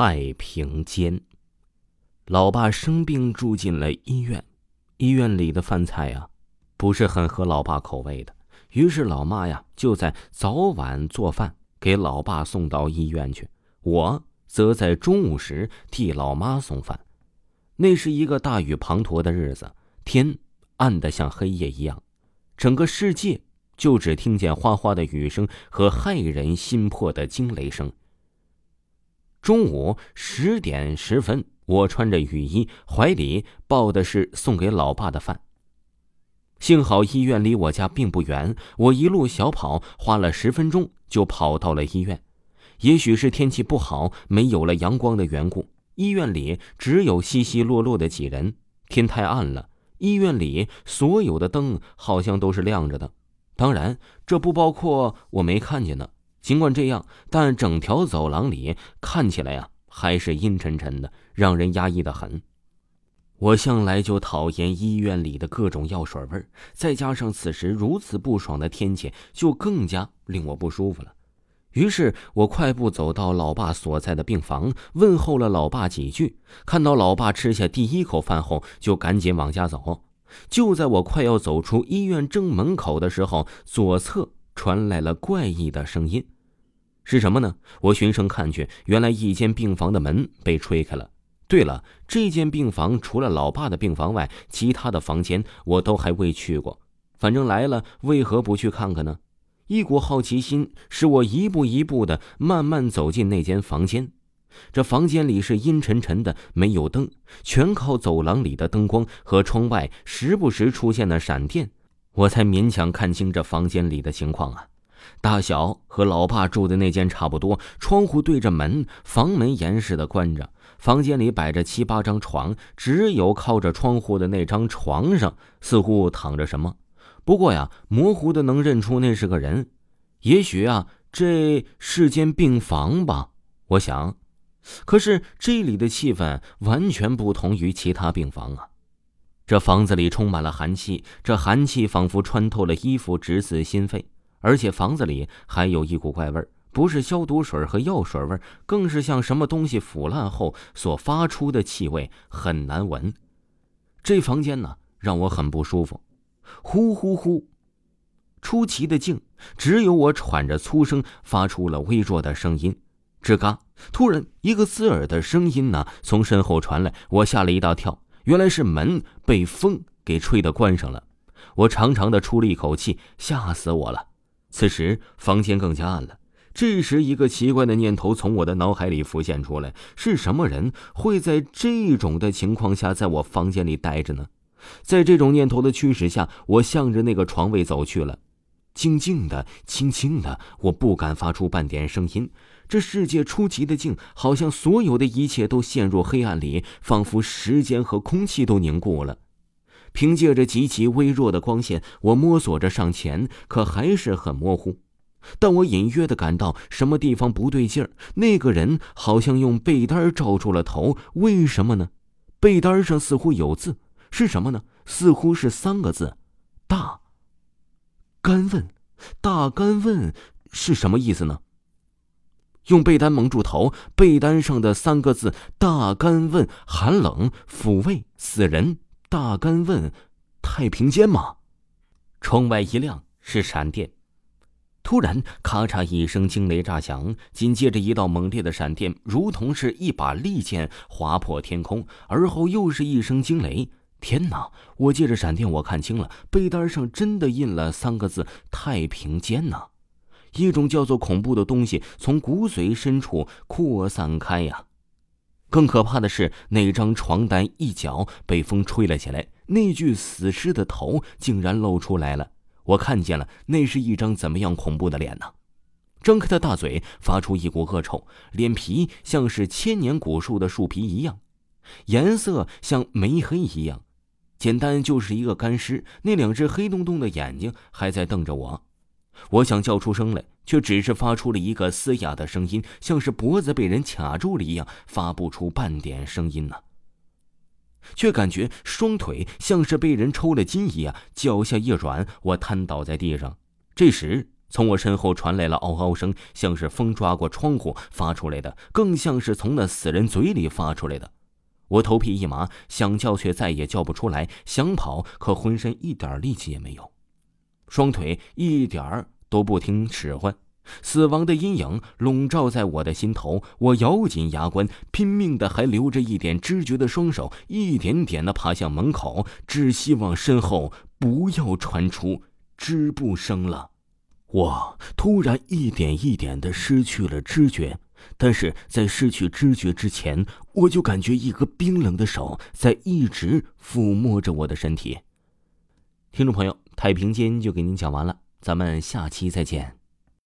太平间，老爸生病住进了医院，医院里的饭菜呀，不是很合老爸口味的。于是老妈呀，就在早晚做饭给老爸送到医院去。我则在中午时替老妈送饭。那是一个大雨滂沱的日子，天暗得像黑夜一样，整个世界就只听见哗哗的雨声和骇人心魄的惊雷声。中午十点十分，我穿着雨衣，怀里抱的是送给老爸的饭。幸好医院离我家并不远，我一路小跑，花了十分钟就跑到了医院。也许是天气不好，没有了阳光的缘故，医院里只有稀稀落落的几人。天太暗了，医院里所有的灯好像都是亮着的，当然这不包括我没看见的。尽管这样，但整条走廊里看起来呀，还是阴沉沉的，让人压抑的很。我向来就讨厌医院里的各种药水味儿，再加上此时如此不爽的天气，就更加令我不舒服了。于是我快步走到老爸所在的病房，问候了老爸几句。看到老爸吃下第一口饭后，就赶紧往家走。就在我快要走出医院正门口的时候，左侧。传来了怪异的声音，是什么呢？我循声看去，原来一间病房的门被吹开了。对了，这间病房除了老爸的病房外，其他的房间我都还未去过。反正来了，为何不去看看呢？一股好奇心使我一步一步的慢慢走进那间房间。这房间里是阴沉沉的，没有灯，全靠走廊里的灯光和窗外时不时出现的闪电。我才勉强看清这房间里的情况啊，大小和老爸住的那间差不多，窗户对着门，房门严实的关着。房间里摆着七八张床，只有靠着窗户的那张床上似乎躺着什么。不过呀，模糊的能认出那是个人，也许啊，这是间病房吧，我想。可是这里的气氛完全不同于其他病房啊。这房子里充满了寒气，这寒气仿佛穿透了衣服，直刺心肺。而且房子里还有一股怪味儿，不是消毒水和药水味儿，更是像什么东西腐烂后所发出的气味，很难闻。这房间呢，让我很不舒服。呼呼呼，出奇的静，只有我喘着粗声发出了微弱的声音。吱嘎！突然，一个刺耳的声音呢从身后传来，我吓了一大跳。原来是门被风给吹得关上了，我长长的出了一口气，吓死我了。此时房间更加暗了。这时，一个奇怪的念头从我的脑海里浮现出来：是什么人会在这种的情况下在我房间里待着呢？在这种念头的驱使下，我向着那个床位走去了。静静的，轻轻的，我不敢发出半点声音。这世界出奇的静，好像所有的一切都陷入黑暗里，仿佛时间和空气都凝固了。凭借着极其微弱的光线，我摸索着上前，可还是很模糊。但我隐约的感到什么地方不对劲儿。那个人好像用被单罩住了头，为什么呢？被单上似乎有字，是什么呢？似乎是三个字：大。干问，大干问是什么意思呢？用被单蒙住头，被单上的三个字“大干问”寒冷抚慰死人。大干问，太平间吗？窗外一亮，是闪电。突然，咔嚓一声惊雷炸响，紧接着一道猛烈的闪电，如同是一把利剑划破天空，而后又是一声惊雷。天哪！我借着闪电，我看清了，被单上真的印了三个字“太平间”呐！一种叫做恐怖的东西从骨髓深处扩散开呀！更可怕的是，那张床单一角被风吹了起来，那具死尸的头竟然露出来了。我看见了，那是一张怎么样恐怖的脸呢？张开的大嘴发出一股恶臭，脸皮像是千年古树的树皮一样，颜色像煤黑一样。简单就是一个干尸，那两只黑洞洞的眼睛还在瞪着我。我想叫出声来，却只是发出了一个嘶哑的声音，像是脖子被人卡住了一样，发不出半点声音呢。却感觉双腿像是被人抽了筋一样，脚下一软，我瘫倒在地上。这时从我身后传来了嗷嗷声，像是风抓过窗户发出来的，更像是从那死人嘴里发出来的。我头皮一麻，想叫却再也叫不出来，想跑可浑身一点力气也没有，双腿一点儿都不听使唤。死亡的阴影笼罩在我的心头，我咬紧牙关，拼命的还留着一点知觉的双手，一点点的爬向门口，只希望身后不要传出织布声了。我突然一点一点的失去了知觉，但是在失去知觉之前，我就感觉一个冰冷的手在一直抚摸着我的身体。听众朋友，太平间就给您讲完了，咱们下期再见。